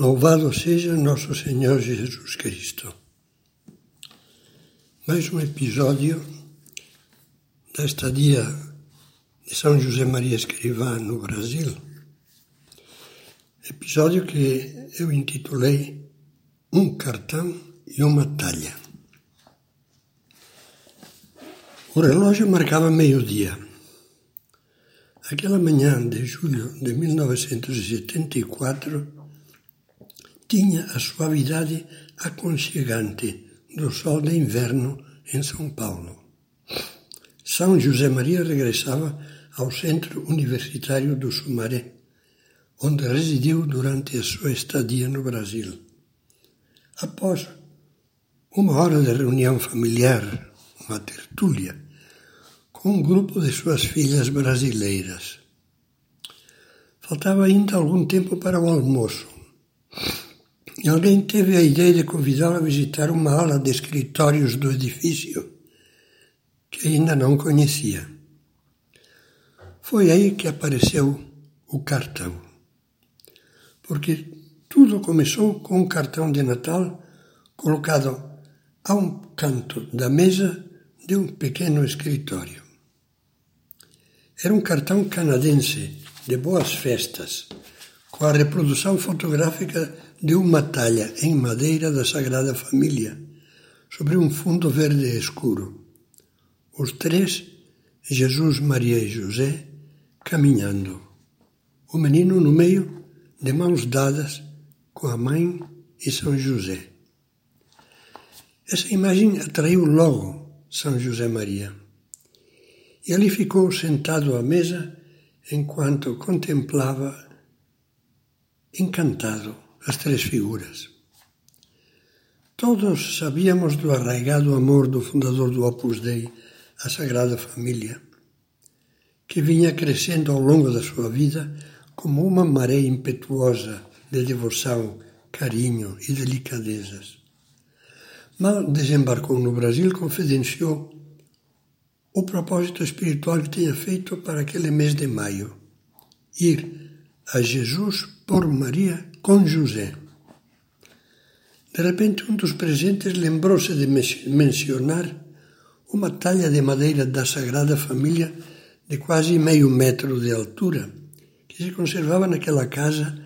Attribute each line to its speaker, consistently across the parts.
Speaker 1: Louvado seja nosso Senhor Jesus Cristo. Mais um episódio da estadia de São José Maria Escrivá no Brasil. Episódio que eu intitulei Um cartão e uma talha. O relógio marcava meio-dia. Aquela manhã de julho de 1974 tinha a suavidade aconchegante do sol de inverno em São Paulo. São José Maria regressava ao Centro Universitário do Sumaré, onde residiu durante a sua estadia no Brasil. Após uma hora de reunião familiar, uma tertúlia, com um grupo de suas filhas brasileiras. Faltava ainda algum tempo para o almoço. Alguém teve a ideia de convidá-la a visitar uma ala de escritórios do edifício que ainda não conhecia. Foi aí que apareceu o cartão. Porque tudo começou com um cartão de Natal colocado a um canto da mesa de um pequeno escritório. Era um cartão canadense de boas festas, com a reprodução fotográfica de uma talha em madeira da Sagrada Família, sobre um fundo verde escuro. Os três, Jesus, Maria e José, caminhando. O menino no meio, de mãos dadas, com a mãe e São José. Essa imagem atraiu logo São José Maria. E ali ficou sentado à mesa enquanto contemplava, encantado, as três figuras. Todos sabíamos do arraigado amor do fundador do Opus Dei à Sagrada Família, que vinha crescendo ao longo da sua vida como uma maré impetuosa de devoção, carinho e delicadezas. Mal desembarcou no Brasil, confidenciou o propósito espiritual que tinha feito para aquele mês de maio: ir a Jesus por Maria com José. De repente, um dos presentes lembrou-se de mencionar uma talha de madeira da Sagrada Família de quase meio metro de altura, que se conservava naquela casa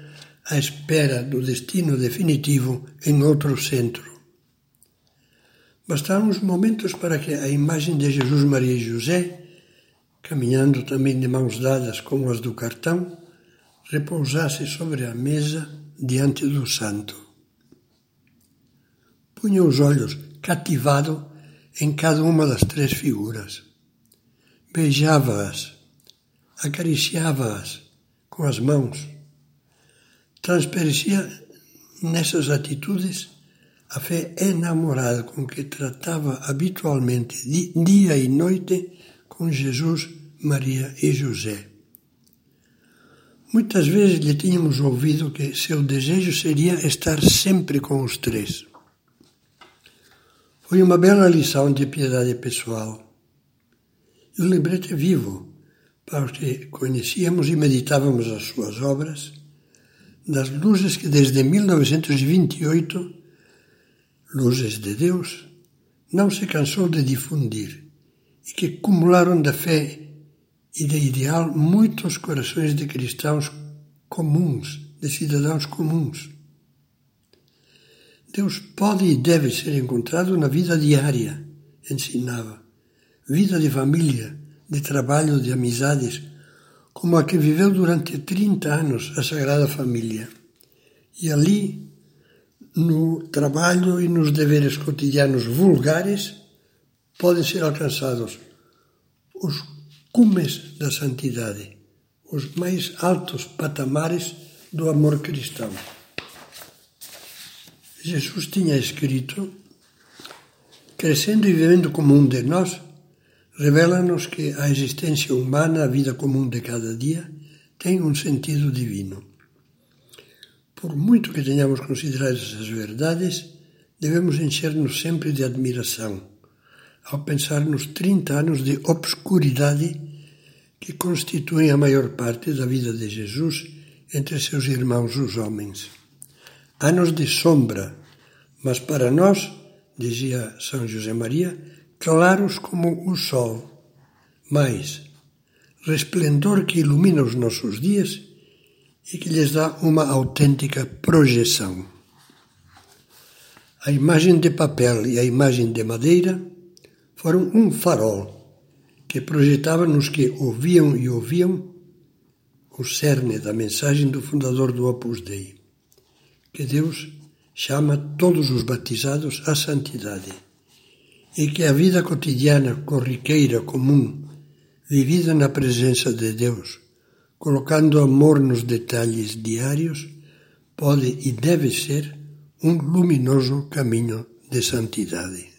Speaker 1: à espera do destino definitivo em outro centro. Bastaram uns momentos para que a imagem de Jesus, Maria e José, caminhando também de mãos dadas como as do cartão, repousasse sobre a mesa diante do santo. Punha os olhos cativado em cada uma das três figuras. Beijava-as, acariciava-as com as mãos. Transparecia nessas atitudes a fé enamorada com que tratava habitualmente dia e noite com Jesus, Maria e José. Muitas vezes lhe tínhamos ouvido que seu desejo seria estar sempre com os três. Foi uma bela lição de piedade pessoal. E um lembrete vivo para os que conhecíamos e meditávamos as suas obras, das luzes que desde 1928 luzes de Deus, não se cansou de difundir e que acumularam da fé e de ideal muitos corações de cristãos comuns, de cidadãos comuns. Deus pode e deve ser encontrado na vida diária, ensinava, vida de família, de trabalho, de amizades, como a que viveu durante 30 anos a Sagrada Família. E ali no trabalho e nos deveres cotidianos vulgares podem ser alcançados os cumes da santidade, os mais altos patamares do amor cristão. Jesus tinha escrito: Crescendo e vivendo como um de nós, revela-nos que a existência humana, a vida comum de cada dia, tem um sentido divino. Por muito que tenhamos considerado essas verdades, devemos encher-nos sempre de admiração ao pensar nos 30 anos de obscuridade que constituem a maior parte da vida de Jesus entre seus irmãos os homens. anos de sombra, mas para nós, dizia São José Maria, claros como o sol. Mais, resplendor que ilumina os nossos dias e que lhes dá uma autêntica projeção. A imagem de papel e a imagem de madeira foram um farol que projetava nos que ouviam e ouviam o cerne da mensagem do fundador do Opus Dei, que Deus chama todos os batizados à santidade e que a vida cotidiana, corriqueira, comum, vivida na presença de Deus, colocando amor nos detalhes diários, pode e deve ser um luminoso caminho de santidade.